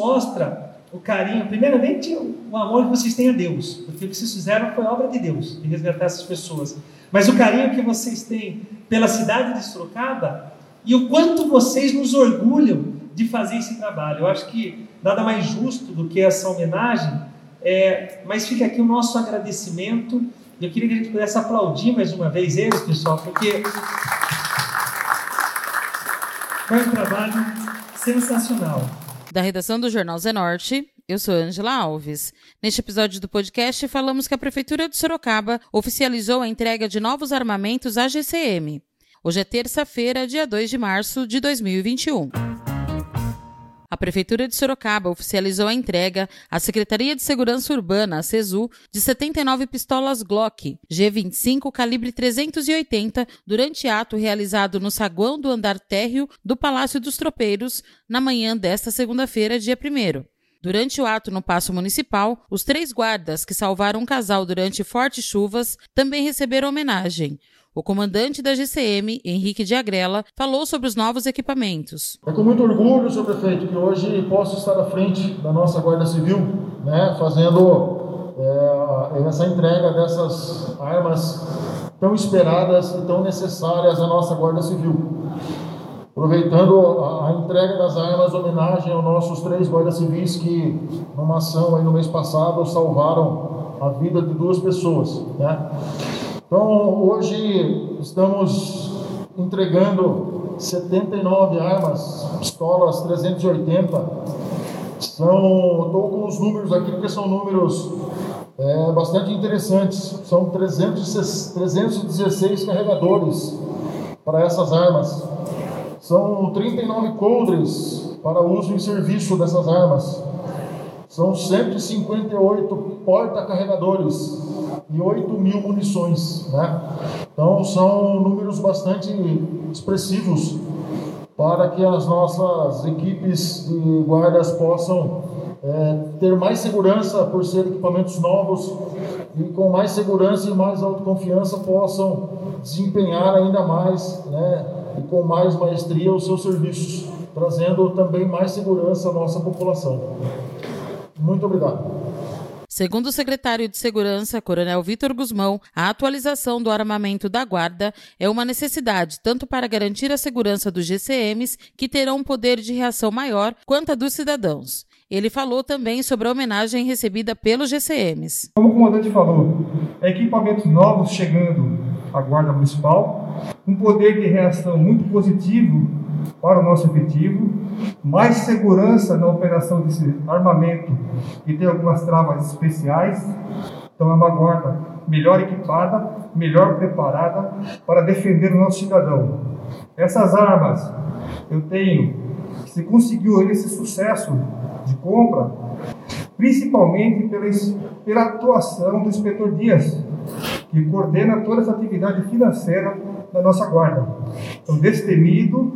Mostra o carinho, primeiramente o amor que vocês têm a Deus, porque o que vocês fizeram foi obra de Deus, de resgatar essas pessoas. Mas o carinho que vocês têm pela cidade de Sorocaba e o quanto vocês nos orgulham de fazer esse trabalho. Eu acho que nada mais justo do que essa homenagem, é, mas fica aqui o nosso agradecimento. Eu queria que a gente pudesse aplaudir mais uma vez eles, pessoal, porque foi um trabalho sensacional. Da redação do Jornal Zenorte, eu sou Angela Alves. Neste episódio do podcast, falamos que a Prefeitura de Sorocaba oficializou a entrega de novos armamentos à GCM. Hoje é terça-feira, dia 2 de março de 2021. A Prefeitura de Sorocaba oficializou a entrega à Secretaria de Segurança Urbana, a CESU, de 79 pistolas Glock G25 calibre 380 durante ato realizado no saguão do andar térreo do Palácio dos Tropeiros na manhã desta segunda-feira, dia 1 Durante o ato no Paço Municipal, os três guardas que salvaram um casal durante fortes chuvas também receberam homenagem. O comandante da GCM, Henrique de Agrela, falou sobre os novos equipamentos. É com muito orgulho, senhor prefeito, que hoje posso estar à frente da nossa Guarda Civil, né, fazendo é, essa entrega dessas armas tão esperadas e tão necessárias à nossa Guarda Civil. Aproveitando a, entrega das armas, homenagem aos nossos três guardas civis que, numa ação aí no mês passado, salvaram a vida de duas pessoas. Né? Então, hoje estamos entregando 79 armas, pistolas 380. São, estou com os números aqui porque são números é, bastante interessantes. São 300, 316 carregadores para essas armas. São 39 coldres para uso em serviço dessas armas. São 158 porta-carregadores e 8 mil munições. Né? Então, são números bastante expressivos para que as nossas equipes de guardas possam é, ter mais segurança por ser equipamentos novos e com mais segurança e mais autoconfiança possam desempenhar ainda mais né, e com mais maestria os seus serviços, trazendo também mais segurança à nossa população. Muito obrigado. Segundo o secretário de Segurança, Coronel Vitor Guzmão, a atualização do armamento da Guarda é uma necessidade tanto para garantir a segurança dos GCMs, que terão um poder de reação maior, quanto a dos cidadãos. Ele falou também sobre a homenagem recebida pelos GCMs. Como o comandante falou, equipamentos novos chegando à Guarda Municipal, um poder de reação muito positivo para o nosso efetivo, mais segurança na operação desse armamento que tem algumas travas especiais. Então é uma guarda melhor equipada, melhor preparada para defender o nosso cidadão. Essas armas, eu tenho, se conseguiu esse sucesso de compra, principalmente pela, pela atuação do inspetor Dias, que coordena toda essa atividade financeira da nossa guarda. Então, destemido,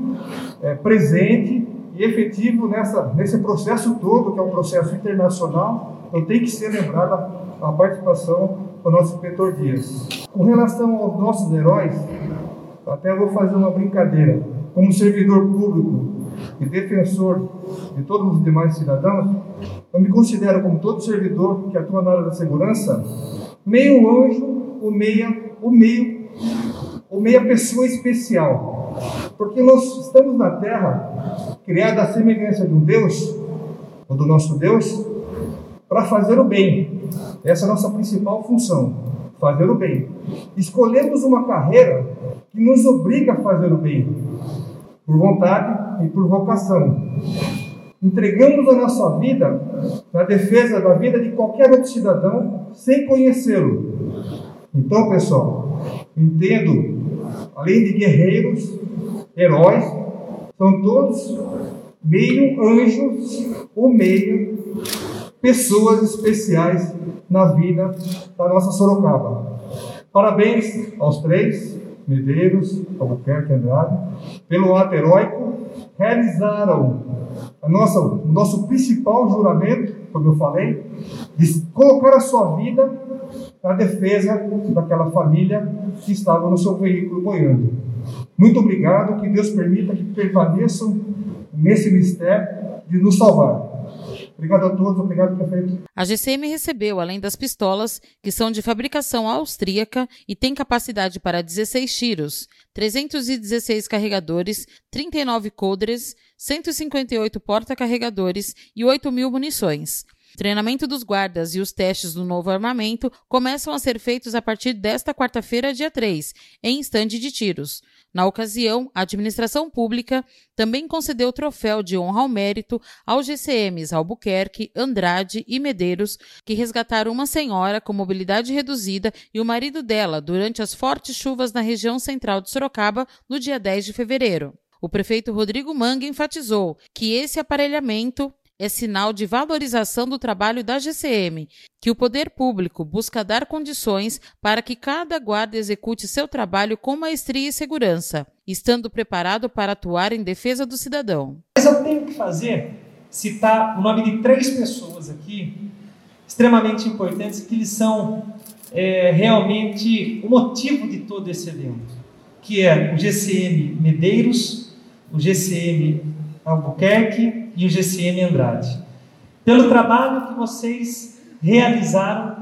é, presente e efetivo nessa, nesse processo todo, que é um processo internacional, então tem que ser lembrada a participação do nosso inspetor Dias. Com relação aos nossos heróis, até vou fazer uma brincadeira. Como servidor público e defensor de todos os demais cidadãos, eu me considero como todo servidor que atua na área da segurança, meio anjo, o meia, o meio, o meia pessoa especial. Porque nós estamos na terra, criada à semelhança de um Deus, ou do nosso Deus, para fazer o bem. Essa é a nossa principal função, fazer o bem. Escolhemos uma carreira que nos obriga a fazer o bem, por vontade e por vocação. Entregamos a nossa vida na defesa da vida de qualquer outro cidadão sem conhecê-lo. Então, pessoal, entendo, além de guerreiros, heróis, são todos meio anjos ou meio pessoas especiais na vida da nossa Sorocaba. Parabéns aos três, Medeiros, Albuquerque e Andrade, pelo ato heróico, realizaram a nossa, o nosso principal juramento, como eu falei, de colocar a sua vida na defesa daquela família que estava no seu veículo boiando. Muito obrigado, que Deus permita que permaneçam nesse mistério de nos salvar. Obrigado a todos, obrigado, prefeito. A GCM recebeu, além das pistolas, que são de fabricação austríaca e têm capacidade para 16 tiros, 316 carregadores, 39 coldres, 158 porta-carregadores e 8 mil munições. Treinamento dos guardas e os testes do novo armamento começam a ser feitos a partir desta quarta-feira, dia 3, em estande de tiros. Na ocasião, a administração pública também concedeu o troféu de honra ao mérito aos GCMs Albuquerque, Andrade e Medeiros, que resgataram uma senhora com mobilidade reduzida e o marido dela durante as fortes chuvas na região central de Sorocaba no dia 10 de fevereiro. O prefeito Rodrigo Manga enfatizou que esse aparelhamento é sinal de valorização do trabalho da GCM, que o poder público busca dar condições para que cada guarda execute seu trabalho com maestria e segurança, estando preparado para atuar em defesa do cidadão. Mas eu tenho que fazer, citar o nome de três pessoas aqui, extremamente importantes, que eles são é, realmente o motivo de todo esse evento, que é o GCM Medeiros, o GCM Albuquerque e o GCM Andrade. Pelo trabalho que vocês realizaram,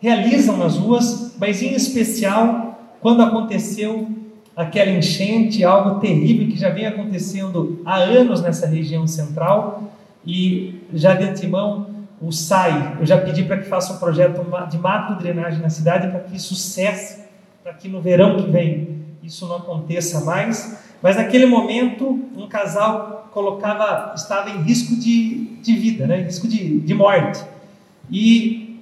realizam nas ruas, mas em especial quando aconteceu aquela enchente, algo terrível que já vem acontecendo há anos nessa região central e já de antemão o SAI, eu já pedi para que faça um projeto de mato drenagem na cidade para que isso cesse, para que no verão que vem isso não aconteça mais. Mas naquele momento, um casal colocava, estava em risco de, de vida, né? risco de, de morte. E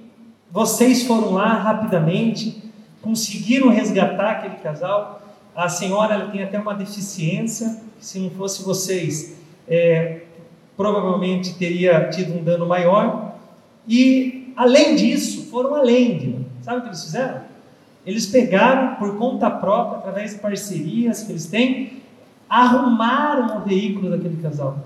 vocês foram lá rapidamente, conseguiram resgatar aquele casal. A senhora ela tem até uma deficiência, se não fosse vocês, é, provavelmente teria tido um dano maior. E, além disso, foram além. Sabe o que eles fizeram? Eles pegaram por conta própria, através de parcerias que eles têm, arrumaram o veículo daquele casal.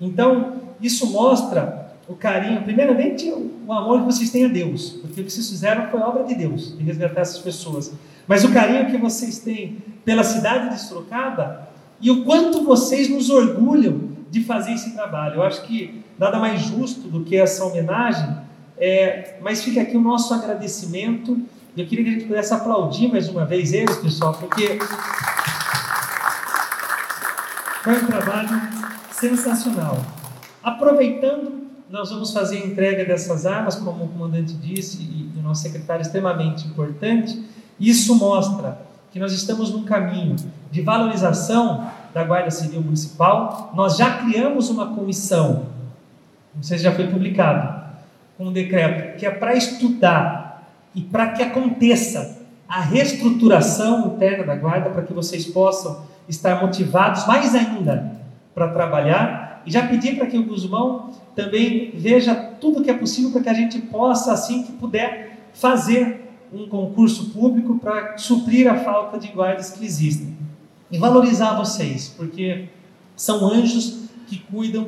Então, isso mostra o carinho, primeiramente, o amor que vocês têm a Deus, porque o que vocês fizeram foi obra de Deus, de resgatar essas pessoas. Mas o carinho que vocês têm pela cidade de Sorocaba e o quanto vocês nos orgulham de fazer esse trabalho. Eu acho que nada mais justo do que essa homenagem, é, mas fica aqui o nosso agradecimento eu queria que a gente pudesse aplaudir mais uma vez eles, pessoal, porque foi um trabalho sensacional. Aproveitando, nós vamos fazer a entrega dessas armas, como o comandante disse e o nosso secretário, extremamente importante. Isso mostra que nós estamos num caminho de valorização da Guarda Civil Municipal. Nós já criamos uma comissão, não sei se já foi publicado, um decreto, que é para estudar e para que aconteça a reestruturação interna da guarda, para que vocês possam estar motivados mais ainda para trabalhar. E já pedi para que o Guzmão também veja tudo que é possível para que a gente possa, assim que puder, fazer um concurso público para suprir a falta de guardas que existem. E valorizar vocês, porque são anjos que cuidam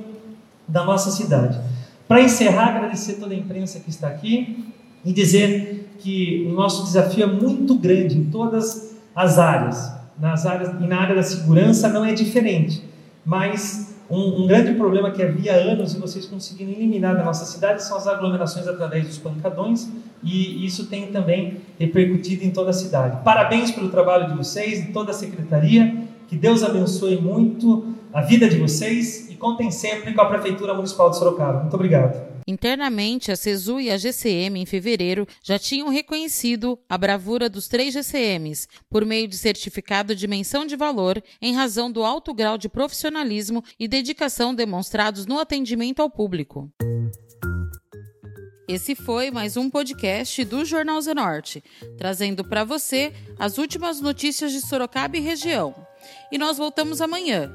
da nossa cidade. Para encerrar, agradecer toda a imprensa que está aqui e dizer que o nosso desafio é muito grande em todas as áreas. Nas áreas e na área da segurança não é diferente, mas um, um, grande problema que havia anos e vocês conseguiram eliminar da nossa cidade são as aglomerações através dos pancadões e isso tem também repercutido em toda a cidade. Parabéns pelo trabalho de vocês e toda a secretaria. Que Deus abençoe muito a vida de vocês e contem sempre com a Prefeitura Municipal de Sorocaba. Muito obrigado. Internamente, a CESU e a GCM, em fevereiro, já tinham reconhecido a bravura dos três GCMs por meio de certificado de menção de valor em razão do alto grau de profissionalismo e dedicação demonstrados no atendimento ao público. Esse foi mais um podcast do Jornal Zenorte, trazendo para você as últimas notícias de Sorocaba e região. E nós voltamos amanhã